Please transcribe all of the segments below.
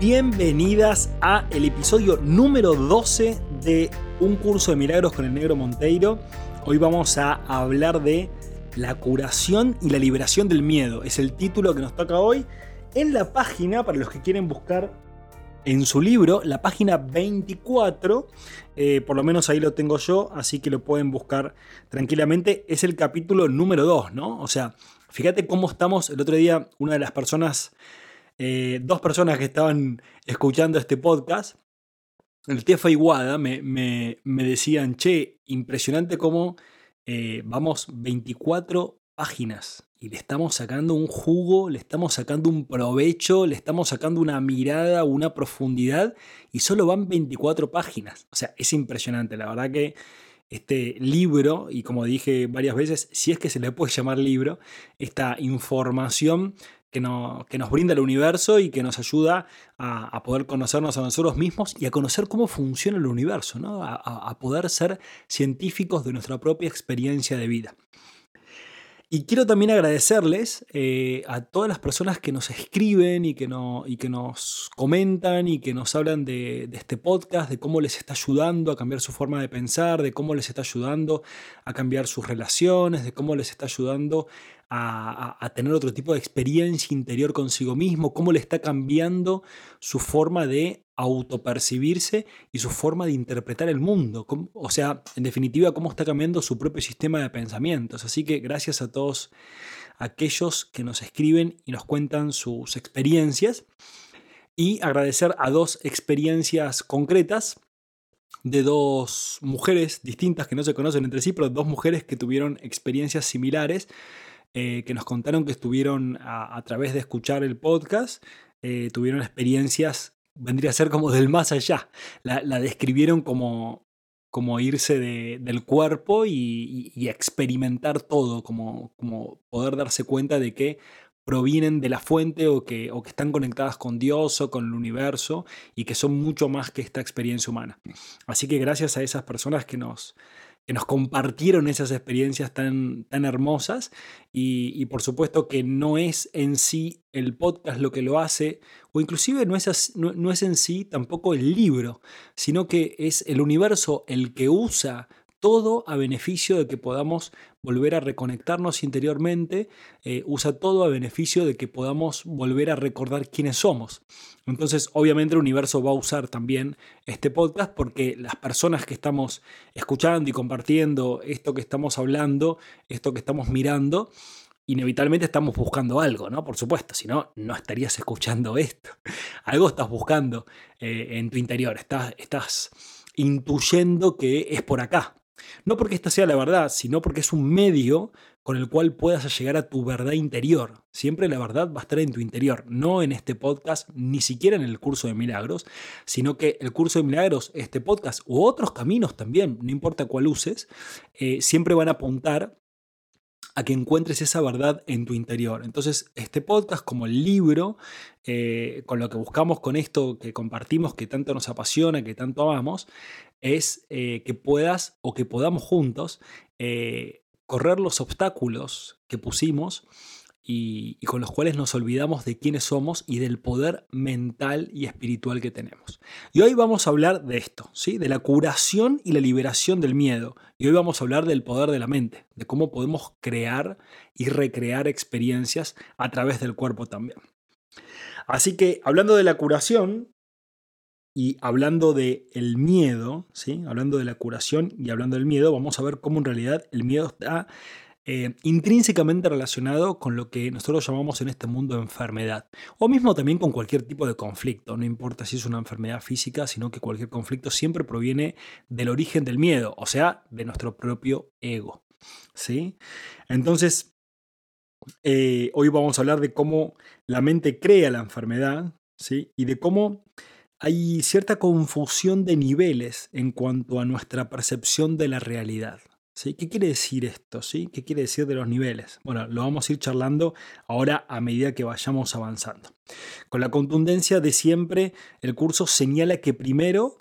bienvenidas a el episodio número 12 de Un curso de milagros con el negro Monteiro. Hoy vamos a hablar de la curación y la liberación del miedo. Es el título que nos toca hoy. En la página, para los que quieren buscar en su libro, la página 24, eh, por lo menos ahí lo tengo yo, así que lo pueden buscar tranquilamente, es el capítulo número 2, ¿no? O sea, fíjate cómo estamos, el otro día una de las personas eh, dos personas que estaban escuchando este podcast, el Tefa Iguada, me, me, me, decían, che, impresionante cómo eh, vamos 24 páginas y le estamos sacando un jugo, le estamos sacando un provecho, le estamos sacando una mirada, una profundidad y solo van 24 páginas. O sea, es impresionante, la verdad que este libro, y como dije varias veces, si es que se le puede llamar libro, esta información que, nos brinda el universo y que nos ayuda a, poder conocernos a nosotros mismos y a conocer cómo funciona el universo, ¿no? a poder ser científicos de nuestra propia experiencia de vida. Y quiero también agradecerles eh, a todas las personas que nos escriben y que, y que nos comentan y que nos hablan de, este podcast, de cómo les está ayudando a cambiar su forma de pensar, de cómo les está ayudando a cambiar sus relaciones, de cómo les está ayudando a, a tener otro tipo de experiencia interior consigo mismo, cómo le está cambiando su forma de autopercibirse y su forma de interpretar el mundo. O sea, en definitiva, cómo está cambiando su propio sistema de pensamientos. Así que gracias a todos aquellos que nos escriben y nos cuentan sus experiencias. Y agradecer a dos experiencias concretas de dos mujeres distintas que no se conocen entre sí, pero dos mujeres que tuvieron experiencias similares, eh, que nos contaron que estuvieron a, través de escuchar el podcast, eh, tuvieron experiencias vendría a ser como del más allá. La, describieron como, como irse del cuerpo y, experimentar todo, como, como poder darse cuenta de que provienen de la fuente o que, o que están conectadas con Dios o con el universo y que son mucho más que esta experiencia humana. Así que gracias a esas personas que nos, que nos compartieron esas experiencias tan, tan hermosas. Y, por supuesto que no es en sí el podcast lo que lo hace, o inclusive no es, no es en sí tampoco el libro, sino que es el universo el que usa todo a beneficio de que podamos volver a reconectarnos interiormente, eh, usa todo a beneficio de que podamos volver a recordar quiénes somos. Entonces, obviamente el universo va a usar también este podcast porque las personas que estamos escuchando y compartiendo esto que estamos hablando, esto que estamos mirando, inevitablemente estamos buscando algo, ¿no? Por supuesto, si no, no estarías escuchando esto. Algo estás buscando eh, en tu interior, estás, estás intuyendo que es por acá, no porque esta sea la verdad, sino porque es un medio con el cual puedas llegar a tu verdad interior. Siempre la verdad va a estar en tu interior, no en este podcast, ni siquiera en el curso de milagros, sino que el curso de milagros, este podcast u otros caminos también, no importa cuál uses, eh, siempre van a apuntar a que encuentres esa verdad en tu interior. Entonces, este podcast como el libro, eh, con lo que buscamos con esto que compartimos, que tanto nos apasiona, que tanto amamos, es eh, que puedas o que podamos juntos eh, correr los obstáculos que pusimos y, con los cuales nos olvidamos de quiénes somos y del poder mental y espiritual que tenemos. Y hoy vamos a hablar de esto, ¿sí? de la curación y la liberación del miedo. Y hoy vamos a hablar del poder de la mente, de cómo podemos crear y recrear experiencias a través del cuerpo también. Así que hablando de la curación, y hablando del el miedo, ¿sí? hablando de la curación y hablando del miedo, vamos a ver cómo en realidad el miedo está eh, intrínsecamente relacionado con lo que nosotros llamamos en este mundo enfermedad, o mismo también con cualquier tipo de conflicto, no importa si es una enfermedad física, sino que cualquier conflicto siempre proviene del origen del miedo, o sea, de nuestro propio ego. ¿sí? Entonces, eh, hoy vamos a hablar de cómo la mente crea la enfermedad ¿sí? y de cómo hay cierta confusión de niveles en cuanto a nuestra percepción de la realidad. ¿Qué quiere decir esto? ¿Qué quiere decir de los niveles? Bueno, lo vamos a ir charlando ahora a medida que vayamos avanzando. Con la contundencia de siempre, el curso señala que primero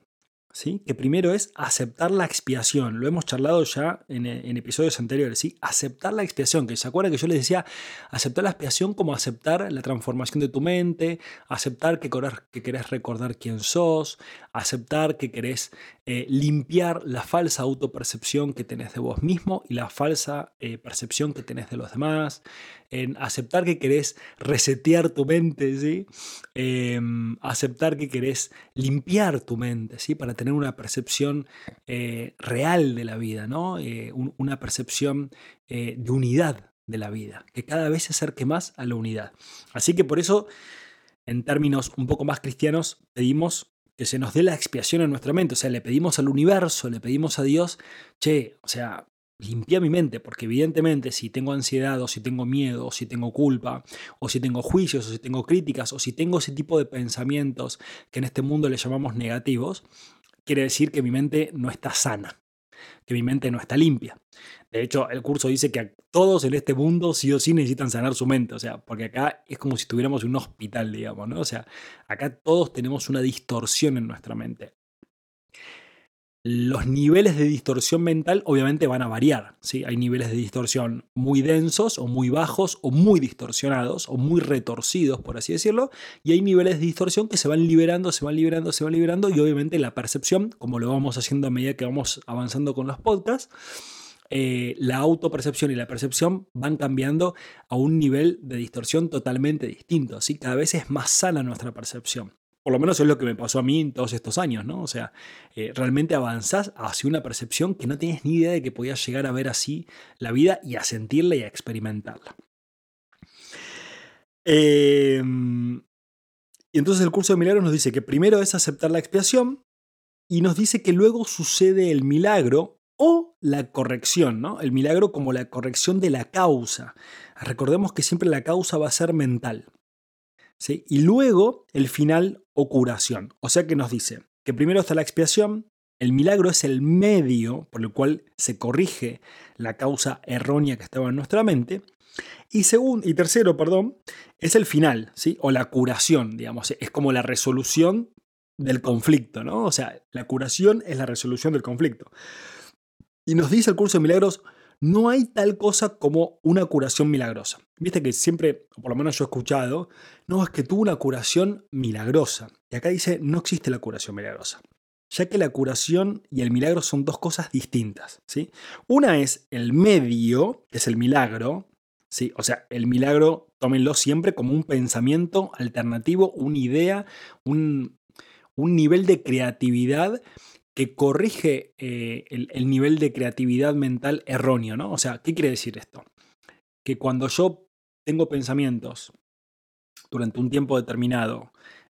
que primero es aceptar la expiación. Lo hemos charlado ya en, episodios anteriores. ¿sí? Aceptar la expiación. Que se acuerdan que yo les decía, aceptar la expiación como aceptar la transformación de tu mente, aceptar que, que querés recordar quién sos, aceptar que querés eh, limpiar la falsa autopercepción que tenés de vos mismo y la falsa eh, percepción que tenés de los demás, en aceptar que querés resetear tu mente, ¿sí? Em, aceptar que querés limpiar tu mente, ¿sí? Para tener una percepción eh, real de la vida, ¿no? Eh, una percepción eh, de unidad de la vida, que cada vez se acerque más a la unidad. Así que por eso, en términos un poco más cristianos, pedimos que se nos dé la expiación en nuestra mente. O sea, le pedimos al universo, le pedimos a Dios, che, o sea, limpia mi mente, porque evidentemente si tengo ansiedad o si tengo miedo o si tengo culpa o si tengo juicios o si tengo críticas o si tengo ese tipo de pensamientos que en este mundo le llamamos negativos, quiere decir que mi mente no está sana, que mi mente no está limpia. De hecho, el curso dice que todos en este mundo sí o sí necesitan sanar su mente, o sea, porque acá es como si estuviéramos en un hospital, digamos, ¿no? O sea, acá todos tenemos una distorsión en nuestra mente los niveles de distorsión mental obviamente van a variar. ¿sí? Hay niveles de distorsión muy densos o muy bajos o muy distorsionados o muy retorcidos, por así decirlo. Y hay niveles de distorsión que se van liberando, se van liberando, se van liberando. Y obviamente la percepción, como lo vamos haciendo a medida que vamos avanzando con los podcasts, eh, la autopercepción y la percepción van cambiando a un nivel de distorsión totalmente distinto. ¿sí? Cada vez es más sana nuestra percepción. Por lo menos es lo que me pasó a mí en todos estos años, ¿no? O sea, eh, realmente avanzás hacia una percepción que no tienes ni idea de que podías llegar a ver así la vida y a sentirla y a experimentarla. Em, y entonces el curso de milagros nos dice que primero es aceptar la expiación y nos dice que luego sucede el milagro o la corrección, ¿no? El milagro como la corrección de la causa. Recordemos que siempre la causa va a ser mental. Y luego el final o curación. O sea que nos dice que primero está la expiación, el milagro es el medio por el cual se corrige la causa errónea que estaba en nuestra mente. Y, segundo, y tercero, perdón, es el final, ¿sí? o la curación, digamos, es como la resolución del conflicto, ¿no? O sea, la curación es la resolución del conflicto. Y nos dice el curso de milagros, no hay tal cosa como una curación milagrosa. Viste que siempre, o por lo menos yo he escuchado, no, es que tuvo una curación milagrosa. Y acá dice, no existe la curación milagrosa. Ya que la curación y el milagro son dos cosas distintas. ¿sí? Una es el medio, que es el milagro. ¿sí? O sea, el milagro, tómenlo siempre como un pensamiento alternativo, una idea, un, un nivel de creatividad que corrige eh, el, nivel de creatividad mental erróneo, ¿no? O sea, ¿qué quiere decir esto? Que cuando yo tengo pensamientos durante un tiempo determinado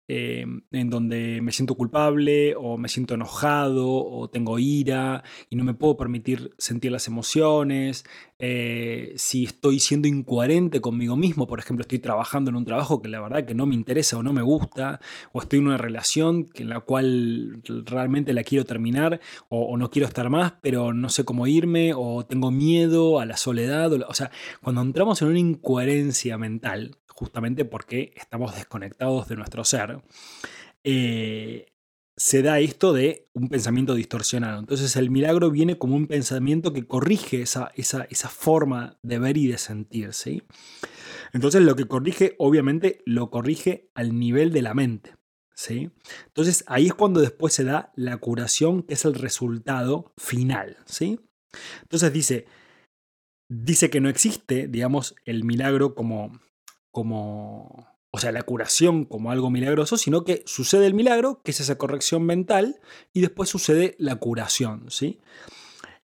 eh, en donde me siento culpable o me siento enojado o tengo ira y no me puedo permitir sentir las emociones, eh, si estoy siendo incoherente conmigo mismo, por ejemplo, estoy trabajando en un trabajo que la verdad que no me interesa o no me gusta, o estoy en una relación en la cual realmente la quiero terminar o, no quiero estar más, pero no sé cómo irme, o tengo miedo a la soledad, o sea, cuando entramos en una incoherencia mental, justamente porque estamos desconectados de nuestro ser, eh, se da esto de un pensamiento distorsionado. Entonces el milagro viene como un pensamiento que corrige esa, esa, esa forma de ver y de sentir. Entonces lo que corrige, obviamente, lo corrige al nivel de la mente. ¿sí? Entonces ahí es cuando después se da la curación, que es el resultado final. ¿sí? Entonces dice, dice que no existe, digamos, el milagro como, como, o sea, la curación como algo milagroso, sino que sucede el milagro, que es esa corrección mental, y después sucede la curación, ¿sí?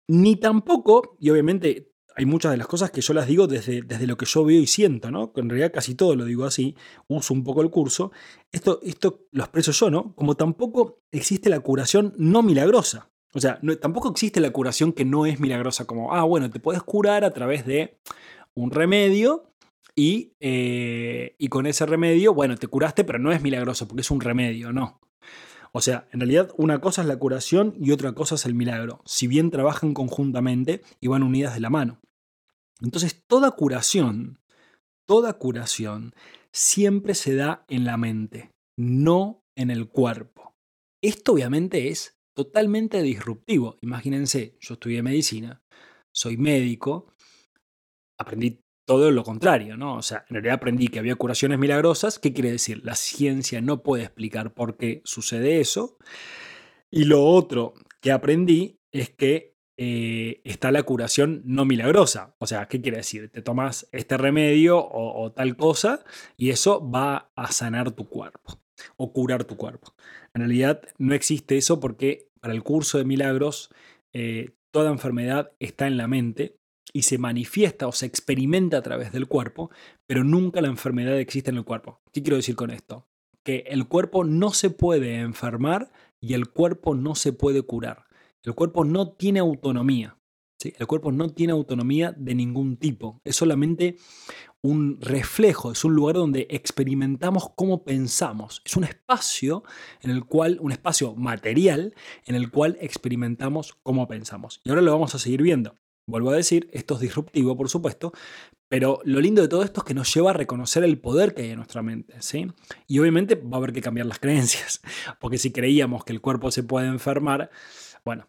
Ni tampoco, y obviamente hay muchas de las cosas que yo las digo desde, desde lo que yo veo y siento, ¿no? Que en realidad casi todo lo digo así, uso un poco el curso. Esto, esto lo expreso yo, ¿no? Como tampoco existe la curación no milagrosa. O sea, tampoco existe la curación que no es milagrosa, como, ah, bueno, te puedes curar a través de un remedio eh, y, con ese remedio, bueno, te curaste, pero no es milagroso porque es un remedio, no. O sea, en realidad una cosa es la curación y otra cosa es el milagro, si bien trabajan conjuntamente y van unidas de la mano. Entonces, toda curación, toda curación siempre se da en la mente, no en el cuerpo. Esto obviamente es totalmente disruptivo. Imagínense, yo estudié medicina, soy médico, aprendí todo lo contrario, ¿no? O sea, en realidad aprendí que había curaciones milagrosas. ¿Qué quiere decir? La ciencia no puede explicar por qué sucede eso. Y lo otro que aprendí es que eh, está la curación no milagrosa. O sea, ¿qué quiere decir? Te tomas este remedio o, tal cosa y eso va a sanar tu cuerpo o curar tu cuerpo. En realidad no existe eso porque para el curso de milagros eh, toda enfermedad está en la mente y se manifiesta o se experimenta a través del cuerpo, pero nunca la enfermedad existe en el cuerpo. ¿Qué quiero decir con esto? Que el cuerpo no se puede enfermar y el cuerpo no se puede curar. El cuerpo no tiene autonomía. El cuerpo no tiene autonomía de ningún tipo. Es solamente un reflejo, es un lugar donde experimentamos cómo pensamos. Es un espacio en el cual, un espacio material en el cual experimentamos cómo pensamos. Y ahora lo vamos a seguir viendo. Vuelvo a decir, esto es disruptivo, por supuesto, pero lo lindo de todo esto es que nos lleva a reconocer el poder que hay en nuestra mente, ¿sí? Y obviamente va a haber que cambiar las creencias, porque si creíamos que el cuerpo se puede enfermar, bueno,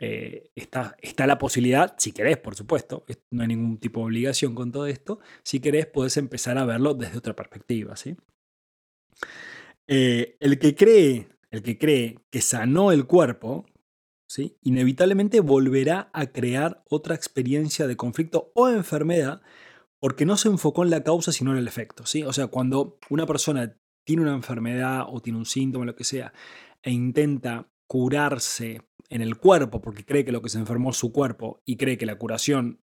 eh, está, la posibilidad, si querés, por supuesto, no hay ningún tipo de obligación con todo esto, si querés puedes empezar a verlo desde otra perspectiva. ¿sí? Eh, el, que cree, el que cree que sanó el cuerpo, inevitablemente volverá a crear otra experiencia de conflicto o enfermedad porque no se enfocó en la causa sino en el efecto. ¿sí? O sea, cuando una persona tiene una enfermedad o tiene un síntoma, lo que sea, e intenta curarse en el cuerpo porque cree que lo que se enfermó es su cuerpo y cree que la curación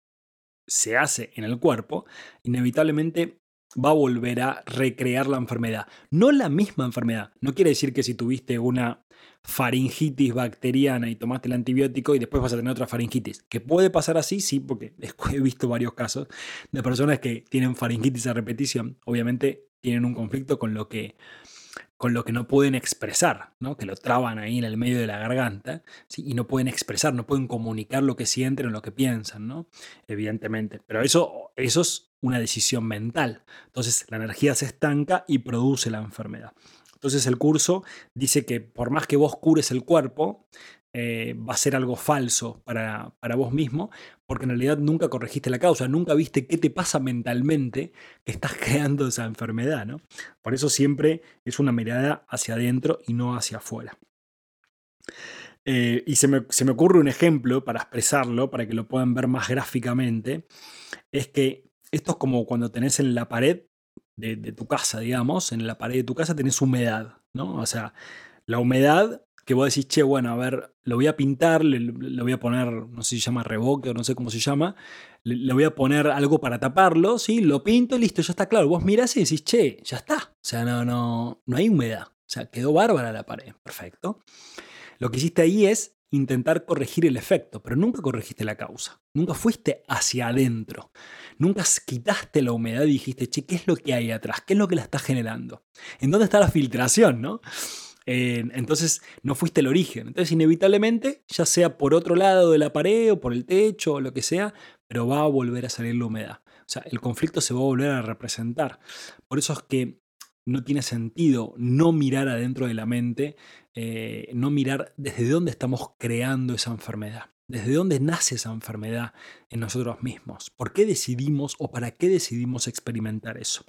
se hace en el cuerpo, inevitablemente va a volver a recrear la enfermedad. No la misma enfermedad. No quiere decir que si tuviste una faringitis bacteriana y tomaste el antibiótico y después vas a tener otra faringitis. Que puede pasar así, sí, porque he visto varios casos de personas que tienen faringitis a repetición. Obviamente tienen un conflicto con lo que con lo que no pueden expresar, ¿no? que lo traban ahí en el medio de la garganta y no pueden expresar, no pueden comunicar lo que sienten o lo que piensan, ¿no? evidentemente. Pero eso, eso es una decisión mental. Entonces la energía se estanca y produce la enfermedad. Entonces el curso dice que por más que vos cures el cuerpo, eh, va a ser algo falso para, para, vos mismo, porque en realidad nunca corregiste la causa, nunca viste qué te pasa mentalmente que estás creando esa enfermedad. ¿no? Por eso siempre es una mirada hacia adentro y no hacia afuera. Eh, y se me, se me ocurre un ejemplo para expresarlo, para que lo puedan ver más gráficamente, es que esto es como cuando tenés en la pared de, tu casa, digamos, en la pared de tu casa tenés humedad, ¿no? O sea, la humedad que vos decís, che, bueno, a ver, lo voy a pintar, le, voy a poner, no sé si se llama reboque o no sé cómo se llama, le, voy a poner algo para taparlo, ¿sí? Lo pinto listo, ya está claro. Vos mirás y decís, che, ya está. O sea, no, no, no hay humedad. O sea, quedó bárbara la pared. Perfecto. Lo que hiciste ahí es intentar corregir el efecto, pero nunca corregiste la causa. Nunca fuiste hacia adentro. Nunca quitaste la humedad y dijiste, che, ¿qué es lo que hay atrás? ¿Qué es lo que la está generando? ¿En dónde está la filtración, no? entonces no fuiste el origen. Entonces inevitablemente, ya sea por otro lado de la pared o por el techo o lo que sea, pero va a volver a salir la humedad. O sea, el conflicto se va a volver a representar. Por eso es que no tiene sentido no mirar adentro de la mente, eh, no mirar desde dónde estamos creando esa enfermedad. ¿Desde dónde nace esa enfermedad en nosotros mismos? ¿Por qué decidimos o para qué decidimos experimentar eso?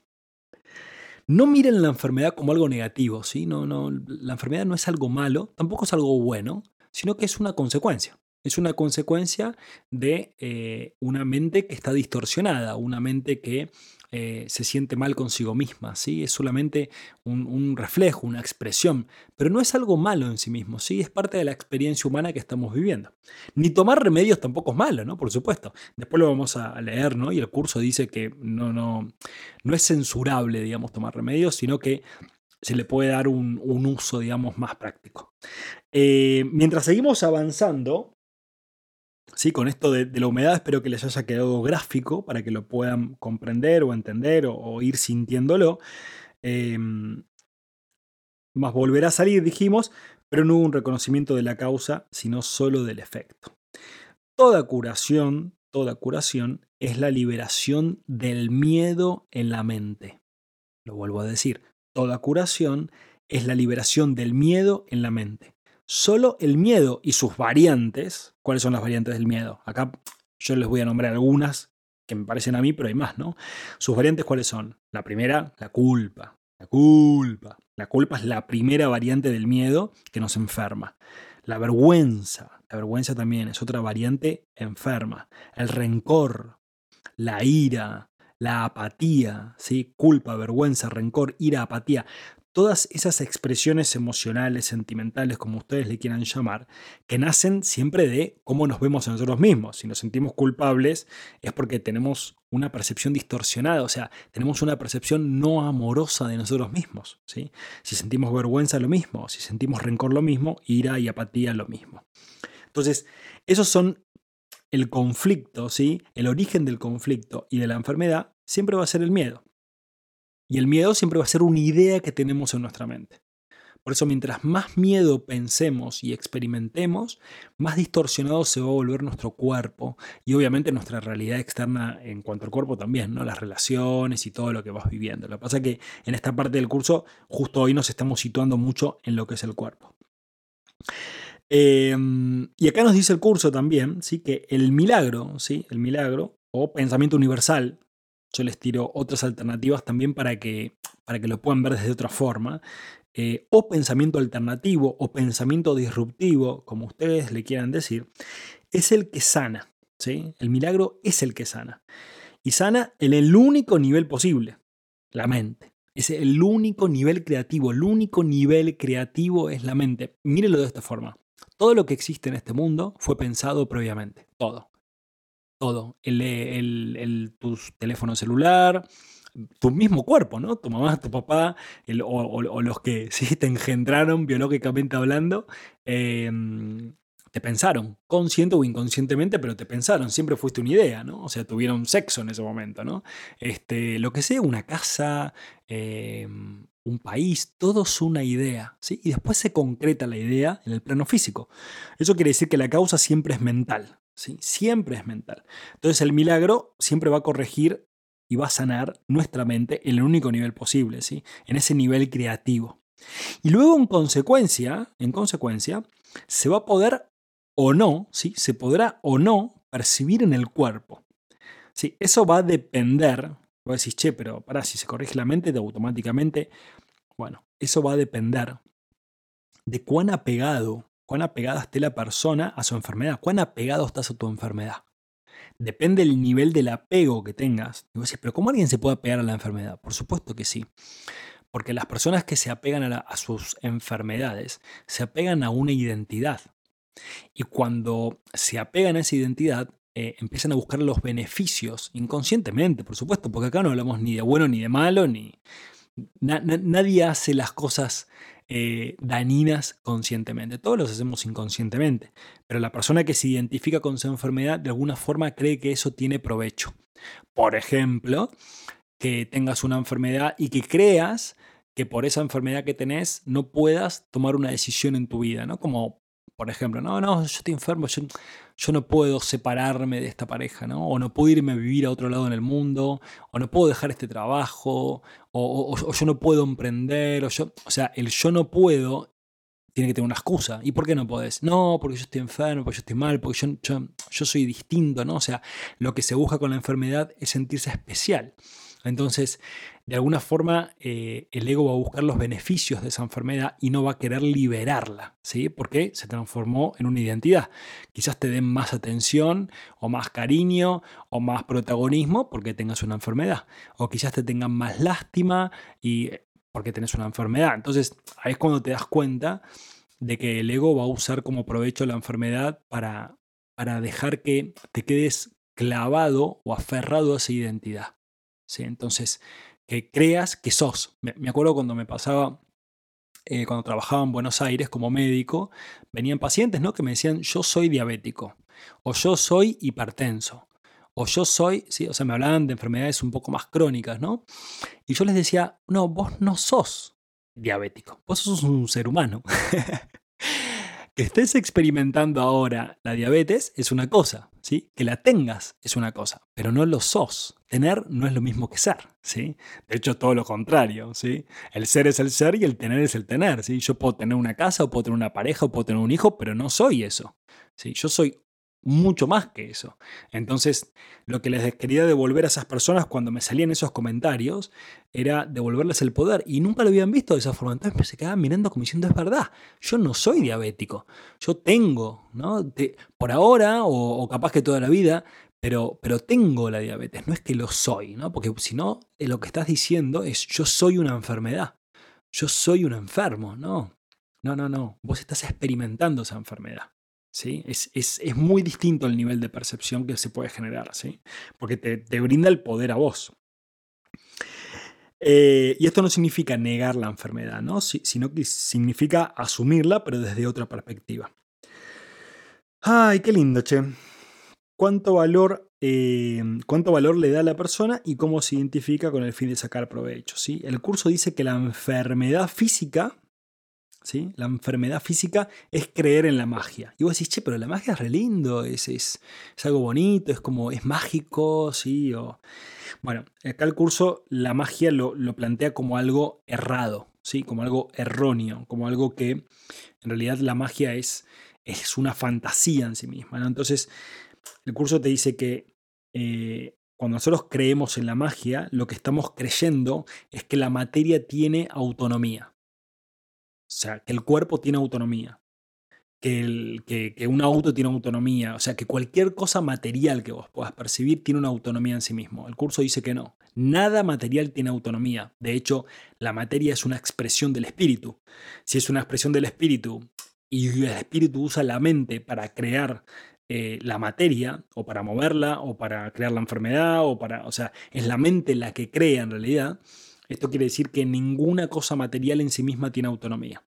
No miren la enfermedad como algo negativo, ¿sí? No, no, la enfermedad no es algo malo, tampoco es algo bueno, sino que es una consecuencia. Es una consecuencia de eh, una mente que está distorsionada, una mente que eh, se siente mal consigo misma, ¿sí? Es solamente un, reflejo, una expresión, pero no es algo malo en sí mismo, ¿sí? Es parte de la experiencia humana que estamos viviendo. Ni tomar remedios tampoco es malo, ¿no? Por supuesto. Después lo vamos a leer, ¿no? Y el curso dice que no, no, no es censurable, digamos, tomar remedios, sino que se le puede dar un, uso, digamos, más práctico. Eh, mientras seguimos avanzando, Sí, con esto de, la humedad espero que les haya quedado gráfico para que lo puedan comprender o entender o, ir sintiéndolo. Em, más volverá a salir, dijimos, pero no hubo un reconocimiento de la causa, sino solo del efecto. Toda curación, toda curación es la liberación del miedo en la mente. Lo vuelvo a decir, toda curación es la liberación del miedo en la mente. Solo el miedo y sus variantes, ¿cuáles son las variantes del miedo? Acá yo les voy a nombrar algunas que me parecen a mí, pero hay más, ¿no? Sus variantes, ¿cuáles son? La primera, la culpa. La culpa. La culpa es la primera variante del miedo que nos enferma. La vergüenza. La vergüenza también es otra variante enferma. El rencor, la ira, la apatía, ¿sí? culpa, vergüenza, rencor, ira, apatía todas esas expresiones emocionales, sentimentales, como ustedes le quieran llamar, que nacen siempre de cómo nos vemos a nosotros mismos. Si nos sentimos culpables es porque tenemos una percepción distorsionada, o sea, tenemos una percepción no amorosa de nosotros mismos. Si sentimos vergüenza, lo mismo. Si sentimos rencor, lo mismo. Ira y apatía, lo mismo. Entonces, esos son el conflicto, ¿sí? el origen del conflicto y de la enfermedad siempre va a ser el miedo. Y el miedo siempre va a ser una idea que tenemos en nuestra mente. Por eso mientras más miedo pensemos y experimentemos, más distorsionado se va a volver nuestro cuerpo y obviamente nuestra realidad externa en cuanto al cuerpo también, ¿no? las relaciones y todo lo que vas viviendo. Lo que pasa es que en esta parte del curso justo hoy nos estamos situando mucho en lo que es el cuerpo. Em, y acá nos dice el curso también ¿sí? que el milagro, ¿sí? el milagro o pensamiento universal, yo les tiro otras alternativas también para que, para que lo puedan ver desde otra forma. Eh, o pensamiento alternativo o pensamiento disruptivo, como ustedes le quieran decir, es el que sana. ¿sí? El milagro es el que sana. Y sana en el único nivel posible, la mente. Es el único nivel creativo. El único nivel creativo es la mente. Mírenlo de esta forma. Todo lo que existe en este mundo fue pensado previamente. Todo todo. El, tu teléfono celular, tu mismo cuerpo, ¿no? Tu mamá, tu papá, o, los que sí te engendraron biológicamente hablando, em, te pensaron, consciente o inconscientemente, pero te pensaron, siempre fuiste una idea, ¿no? O sea, tuvieron sexo en ese momento, ¿no? Este, lo que sea, una casa, em, un país, todo es una idea, ¿sí? Y después se concreta la idea en el plano físico. Eso quiere decir que la causa siempre es mental, Siempre es mental. Entonces el milagro siempre va a corregir y va a sanar nuestra mente en el único nivel posible, ¿sí? En ese nivel creativo. Y luego en consecuencia, en consecuencia, se va a poder o no, ¿sí? Se podrá o no percibir en el cuerpo. ¿Sí? Eso va a depender, voy a decir, che, pero para, si se corrige la mente, automáticamente, bueno, eso va a depender de cuán apegado cuán apegada esté la persona a su enfermedad, cuán apegado estás a tu enfermedad. Depende del nivel del apego que tengas. Digo, pero ¿cómo alguien se puede apegar a la enfermedad? Por supuesto que sí. Porque las personas que se apegan a, sus enfermedades se apegan a una identidad. Y cuando se apegan a esa identidad, eh, empiezan a buscar los beneficios inconscientemente, por supuesto, porque acá no hablamos ni de bueno ni de malo, ni nadie hace las cosas eh, dañinas conscientemente. Todos los hacemos inconscientemente, pero la persona que se identifica con su enfermedad de alguna forma cree que eso tiene provecho. Por ejemplo, que tengas una enfermedad y que creas que por esa enfermedad que tenés no puedas tomar una decisión en tu vida, ¿no? Como por ejemplo, no, no, yo estoy enfermo, yo, yo, no puedo separarme de esta pareja, ¿no? O no puedo irme a vivir a otro lado en el mundo, o no puedo dejar este trabajo, o, yo no puedo emprender, o yo, o sea, el yo no puedo tiene que tener una excusa. ¿Y por qué no podés? No, porque yo estoy enfermo, porque yo estoy mal, porque yo, yo, yo soy distinto, ¿no? O sea, lo que se busca con la enfermedad es sentirse especial. Entonces, de alguna forma, eh, el ego va a buscar los beneficios de esa enfermedad y no va a querer liberarla, ¿sí? Porque se transformó en una identidad. Quizás te den más atención o más cariño o más protagonismo porque tengas una enfermedad. O quizás te tengan más lástima y eh, porque tenés una enfermedad. Entonces, ahí es cuando te das cuenta de que el ego va a usar como provecho la enfermedad para, para dejar que te quedes clavado o aferrado a esa identidad. Entonces, que creas que sos. Me, acuerdo cuando me pasaba, eh, cuando trabajaba en Buenos Aires como médico, venían pacientes ¿no? que me decían, yo soy diabético, o yo soy hipertenso, o yo soy, ¿sí? o sea, me hablaban de enfermedades un poco más crónicas, ¿no? Y yo les decía, no, vos no sos diabético. Vos sos un ser humano. que estés experimentando ahora la diabetes es una cosa, ¿sí? Que la tengas es una cosa, pero no lo sos. Tener no es lo mismo que ser, ¿sí? De hecho, todo lo contrario, ¿sí? El ser es el ser y el tener es el tener, ¿sí? Yo puedo tener una casa, o puedo tener una pareja, o puedo tener un hijo, pero no soy eso, ¿sí? Yo soy mucho más que eso. Entonces, lo que les quería devolver a esas personas cuando me salían esos comentarios era devolverles el poder y nunca lo habían visto de esa forma. Entonces se quedaban mirando como diciendo, es verdad, yo no soy diabético, yo tengo, ¿no? por ahora o, capaz que toda la vida, pero, pero tengo la diabetes, no es que lo soy, ¿no? Porque si no, eh, lo que estás diciendo es yo soy una enfermedad, yo soy un enfermo, ¿no? No, no, no, vos estás experimentando esa enfermedad. ¿Sí? Es, muy distinto el nivel de percepción que se puede generar, ¿sí? porque te, brinda el poder a vos. Eh, y esto no significa negar la enfermedad, ¿no? sino que significa asumirla, pero desde otra perspectiva. Ay, qué lindo, che. ¿Cuánto valor, eh, ¿Cuánto valor le da a la persona y cómo se identifica con el fin de sacar provecho? ¿sí? El curso dice que la enfermedad física la enfermedad física es creer en la magia. Y vos decís, che, pero la magia es re lindo, es, es, algo bonito, es como, es mágico, ¿sí? O... Bueno, acá el curso la magia lo, plantea como algo errado, ¿sí? Como algo erróneo, como algo que en realidad la magia es, es una fantasía en sí misma, Entonces, el curso te dice que eh, cuando nosotros creemos en la magia, lo que estamos creyendo es que la materia tiene autonomía. O sea, que el cuerpo tiene autonomía, que, el, que, un auto tiene autonomía, o sea, que cualquier cosa material que vos puedas percibir tiene una autonomía en sí mismo. El curso dice que no, nada material tiene autonomía. De hecho, la materia es una expresión del espíritu. Si es una expresión del espíritu y el espíritu usa la mente para crear eh, la materia o para moverla o para crear la enfermedad o para, o sea, es la mente la que crea en realidad. Esto quiere decir que ninguna cosa material en sí misma tiene autonomía.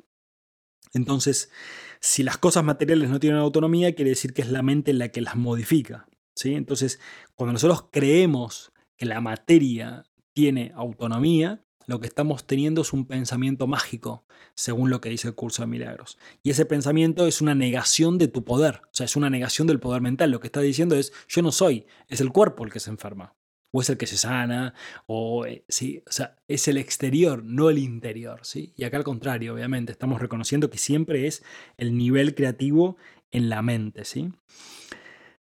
Entonces, si las cosas materiales no tienen autonomía, quiere decir que es la mente la que las modifica. ¿sí? Entonces, cuando nosotros creemos que la materia tiene autonomía, lo que estamos teniendo es un pensamiento mágico, según lo que dice el curso de milagros. Y ese pensamiento es una negación de tu poder, o sea, es una negación del poder mental. Lo que está diciendo es, yo no soy, es el cuerpo el que se enferma o es el que se sana, o, eh, ¿sí? o sea, es el exterior, no el interior. ¿sí? Y acá al contrario, obviamente, estamos reconociendo que siempre es el nivel creativo en la mente. ¿sí?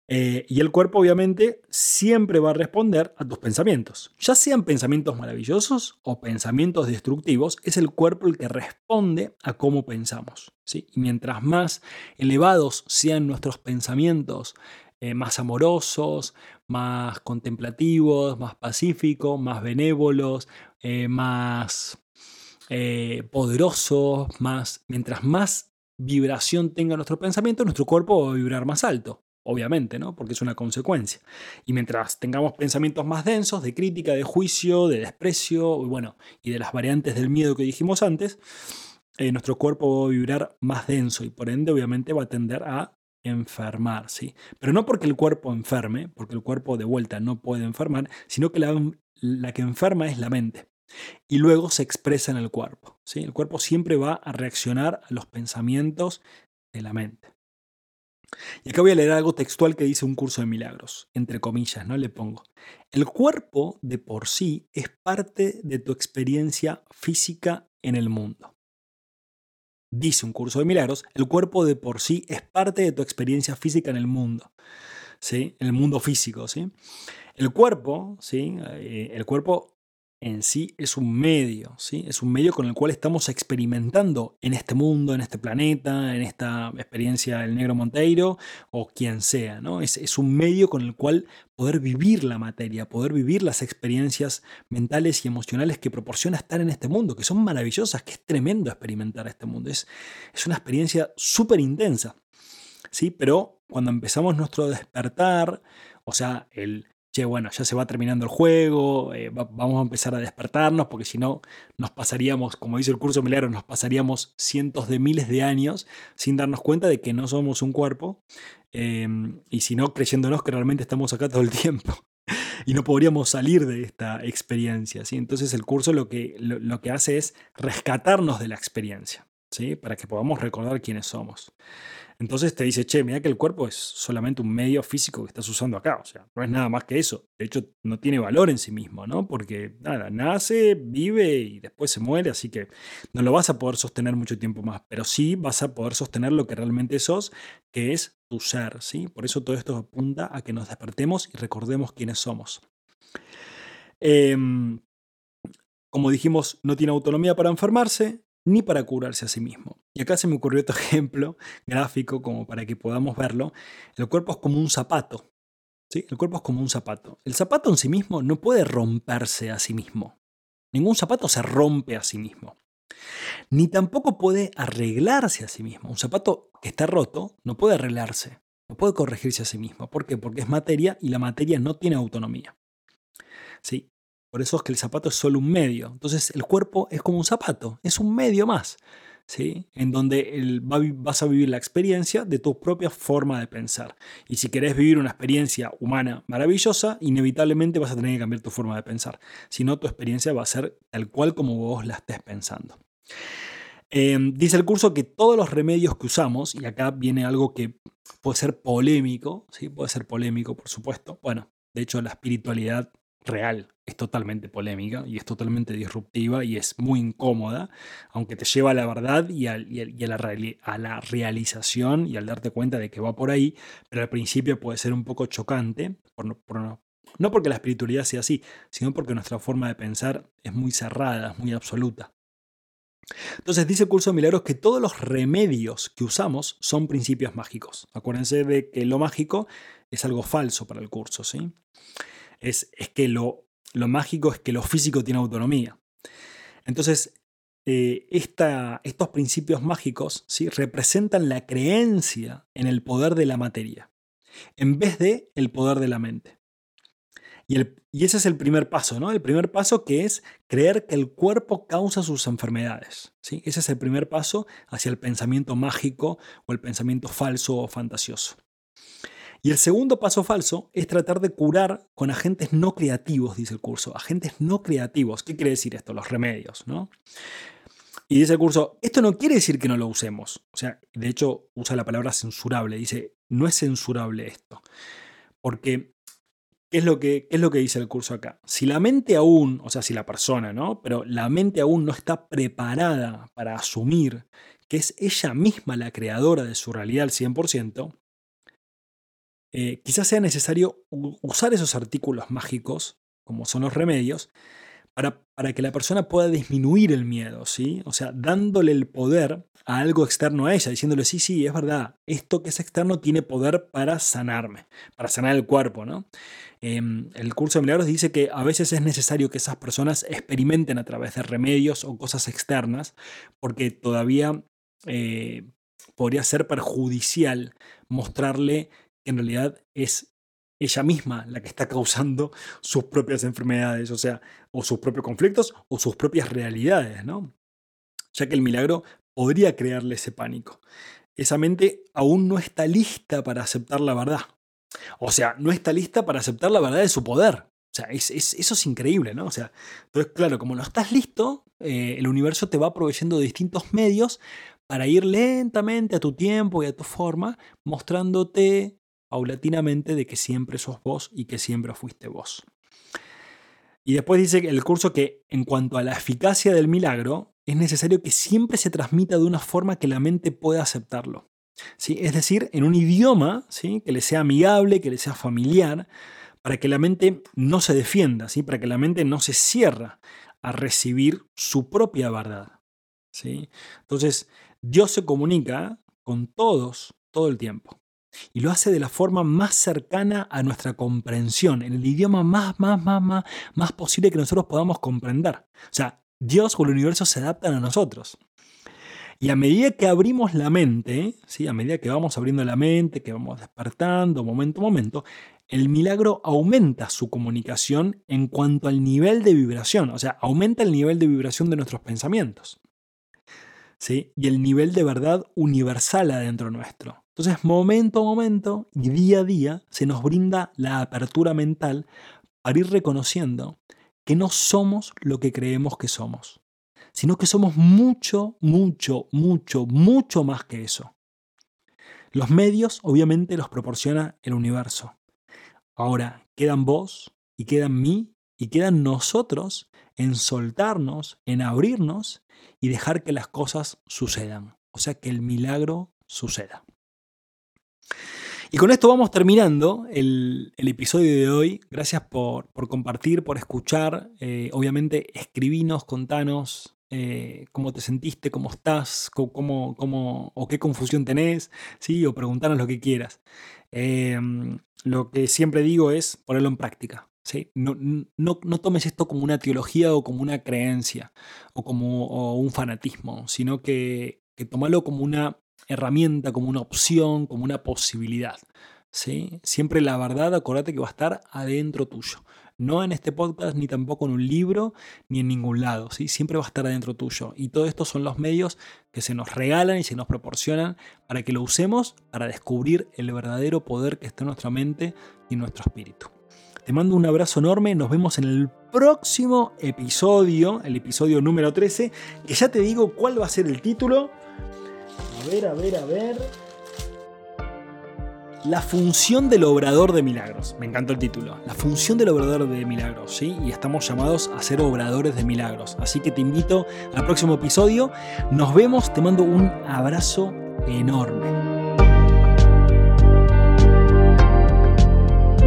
Eh, y el cuerpo, obviamente, siempre va a responder a tus pensamientos. Ya sean pensamientos maravillosos o pensamientos destructivos, es el cuerpo el que responde a cómo pensamos. ¿sí? Y mientras más elevados sean nuestros pensamientos, eh, más amorosos, más contemplativos, más pacíficos, más benévolos, eh, más eh, poderosos, más, mientras más vibración tenga nuestro pensamiento, nuestro cuerpo va a vibrar más alto. Obviamente, ¿no? Porque es una consecuencia. Y mientras tengamos pensamientos más densos, de crítica, de juicio, de desprecio, bueno, y de las variantes del miedo que dijimos antes, nuestro cuerpo va a vibrar más denso y por ende obviamente va a tender a enfermar, ¿sí? Pero no porque el cuerpo enferme, porque el cuerpo de vuelta no puede enfermar, sino que la, que enferma es la mente. Y luego se expresa en el cuerpo. ¿sí? El cuerpo siempre va a reaccionar a los pensamientos de la mente. Y acá voy a leer algo textual que dice un curso de milagros, entre comillas, ¿no? Le pongo. El cuerpo de por sí es parte de tu experiencia física en el mundo dice un curso de milagros, el cuerpo de por sí es parte de tu experiencia física en el mundo, ¿sí? En el mundo físico, ¿sí? El cuerpo, ¿sí? Eh, el cuerpo en sí es un medio, ¿sí? Es un medio con el cual estamos experimentando en este mundo, en este planeta, en esta experiencia del negro Monteiro o quien sea, ¿no? Es, es un medio con el cual poder vivir la materia, poder vivir las experiencias mentales y emocionales que proporciona estar en este mundo, que son maravillosas, que es tremendo experimentar este mundo. Es, es una experiencia súper intensa, ¿sí? Pero cuando empezamos nuestro despertar, o sea, el che, bueno, ya se va terminando el juego, eh, vamos a empezar a despertarnos, porque si no, nos pasaríamos, como dice el curso Milagro, nos pasaríamos cientos de miles de años sin darnos cuenta de que no somos un cuerpo, em, y si no, creyéndonos que realmente estamos acá todo el tiempo. y no podríamos salir de esta experiencia. ¿sí? Entonces el curso lo que, lo que hace es rescatarnos de la experiencia, ¿sí? para que podamos recordar quiénes somos. Entonces te dice, che, mira que el cuerpo es solamente un medio físico que estás usando acá, o sea, no es nada más que eso. De hecho, no tiene valor en sí mismo, ¿no? Porque nada, nace, vive y después se muere, así que no lo vas a poder sostener mucho tiempo más, pero sí vas a poder sostener lo que realmente sos, que es tu ser, ¿sí? Por eso todo esto apunta a que nos despertemos y recordemos quiénes somos. Em, como dijimos, no tiene autonomía para enfermarse, ni para curarse a sí mismo. Y acá se me ocurrió otro ejemplo gráfico como para que podamos verlo. El cuerpo es como un zapato. ¿sí? El cuerpo es como un zapato. El zapato en sí mismo no puede romperse a sí mismo. Ningún zapato se rompe a sí mismo. Ni tampoco puede arreglarse a sí mismo. Un zapato que está roto no puede arreglarse, no puede corregirse a sí mismo. ¿Por qué? Porque es materia y la materia no tiene autonomía. ¿Sí? Por eso es que el zapato es solo un medio. Entonces el cuerpo es como un zapato, es un medio más, ¿sí? en donde vas a vivir la experiencia de tu propia forma de pensar. Y si querés vivir una experiencia humana maravillosa, inevitablemente vas a tener que cambiar tu forma de pensar. Si no, tu experiencia va a ser tal cual como vos la estés pensando. Em, dice el curso que todos los remedios que usamos, y acá viene algo que puede ser polémico, ¿sí? puede ser polémico por supuesto, bueno, de hecho la espiritualidad real, es totalmente polémica y es totalmente disruptiva y es muy incómoda, aunque te lleva a la verdad y, a, la, realización y al darte cuenta de que va por ahí, pero al principio puede ser un poco chocante, no, porque la espiritualidad sea así, sino porque nuestra forma de pensar es muy cerrada, muy absoluta. Entonces dice el curso de milagros que todos los remedios que usamos son principios mágicos. Acuérdense de que lo mágico es algo falso para el curso, ¿sí? Es, que lo, mágico es que lo físico tiene autonomía. Entonces, eh, estos principios mágicos ¿sí? representan la creencia en el poder de la materia, en vez de el poder de la mente. Y, y, ese es el primer paso, ¿no? El primer paso que es creer que el cuerpo causa sus enfermedades. ¿sí? Ese es el primer paso hacia el pensamiento mágico o el pensamiento falso o fantasioso. Y el segundo paso falso es tratar de curar con agentes no creativos, dice el curso. Agentes no creativos. ¿Qué quiere decir esto? Los remedios, ¿no? Y dice el curso, esto no quiere decir que no lo usemos. O sea, de hecho usa la palabra censurable. Dice, no es censurable esto. Porque, ¿qué es lo que, es lo que dice el curso acá? Si la mente aún, o sea, si la persona, ¿no? Pero la mente aún no está preparada para asumir que es ella misma la creadora de su realidad al 100%, eh, quizás sea necesario usar esos artículos mágicos, como son los remedios, para, para, que la persona pueda disminuir el miedo, ¿sí? O sea, dándole el poder a algo externo a ella, diciéndole, sí, sí, es verdad, esto que es externo tiene poder para sanarme, para sanar el cuerpo, ¿no? Em, el curso de milagros dice que a veces es necesario que esas personas experimenten a través de remedios o cosas externas, porque todavía eh, podría ser perjudicial mostrarle en realidad es ella misma la que está causando sus propias enfermedades, o sea, o sus propios conflictos o sus propias realidades, ¿no? Ya que el milagro podría crearle ese pánico. Esa mente aún no está lista para aceptar la verdad. O sea, no está lista para aceptar la verdad de su poder. O sea, es, eso es increíble, ¿no? O sea, entonces, claro, como no estás listo, eh, el universo te va proveyendo distintos medios para ir lentamente a tu tiempo y a tu forma, mostrándote paulatinamente de que siempre sos vos y que siempre fuiste vos. Y después dice el curso que en cuanto a la eficacia del milagro, es necesario que siempre se transmita de una forma que la mente pueda aceptarlo. ¿sí? Es decir, en un idioma ¿sí? que le sea amigable, que le sea familiar, para que la mente no se defienda, ¿sí? para que la mente no se cierra a recibir su propia verdad. ¿sí? Entonces, Dios se comunica con todos todo el tiempo. Y lo hace de la forma más cercana a nuestra comprensión, en el idioma más, más, más, más, posible que nosotros podamos comprender. O sea, Dios o el universo se adaptan a nosotros. Y a medida que abrimos la mente, ¿sí? a medida que vamos abriendo la mente, que vamos despertando momento a momento, el milagro aumenta su comunicación en cuanto al nivel de vibración, o sea, aumenta el nivel de vibración de nuestros pensamientos. ¿sí? Y el nivel de verdad universal adentro nuestro. Entonces, momento a momento y día a día se nos brinda la apertura mental para ir reconociendo que no somos lo que creemos que somos, sino que somos mucho, mucho, mucho, mucho más que eso. Los medios obviamente los proporciona el universo. Ahora, quedan vos y quedan mí y quedan nosotros en soltarnos, en abrirnos y dejar que las cosas sucedan. O sea, que el milagro suceda. Y con esto vamos terminando el, episodio de hoy. Gracias por, compartir, por escuchar. Eh, obviamente, escribinos, contanos eh, cómo te sentiste, cómo estás, cómo, o qué confusión tenés, ¿sí? o preguntarnos lo que quieras. Em, lo que siempre digo es ponerlo en práctica. ¿sí? No, no, tomes esto como una teología o como una creencia o como un fanatismo, sino que, que tomalo como una herramienta, como una opción, como una posibilidad. ¿sí? Siempre la verdad, acordate que va a estar adentro tuyo. No en este podcast, ni tampoco en un libro, ni en ningún lado. ¿sí? Siempre va a estar adentro tuyo. Y todo esto son los medios que se nos regalan y se nos proporcionan para que lo usemos para descubrir el verdadero poder que está en nuestra mente y en nuestro espíritu. Te mando un abrazo enorme, nos vemos en el próximo episodio, el episodio número 13, que ya te digo cuál va a ser el título. A ver, a ver, a ver. La función del obrador de milagros. Me encantó el título. La función del obrador de milagros, ¿sí? Y estamos llamados a ser obradores de milagros. Así que te invito al próximo episodio. Nos vemos, te mando un abrazo enorme.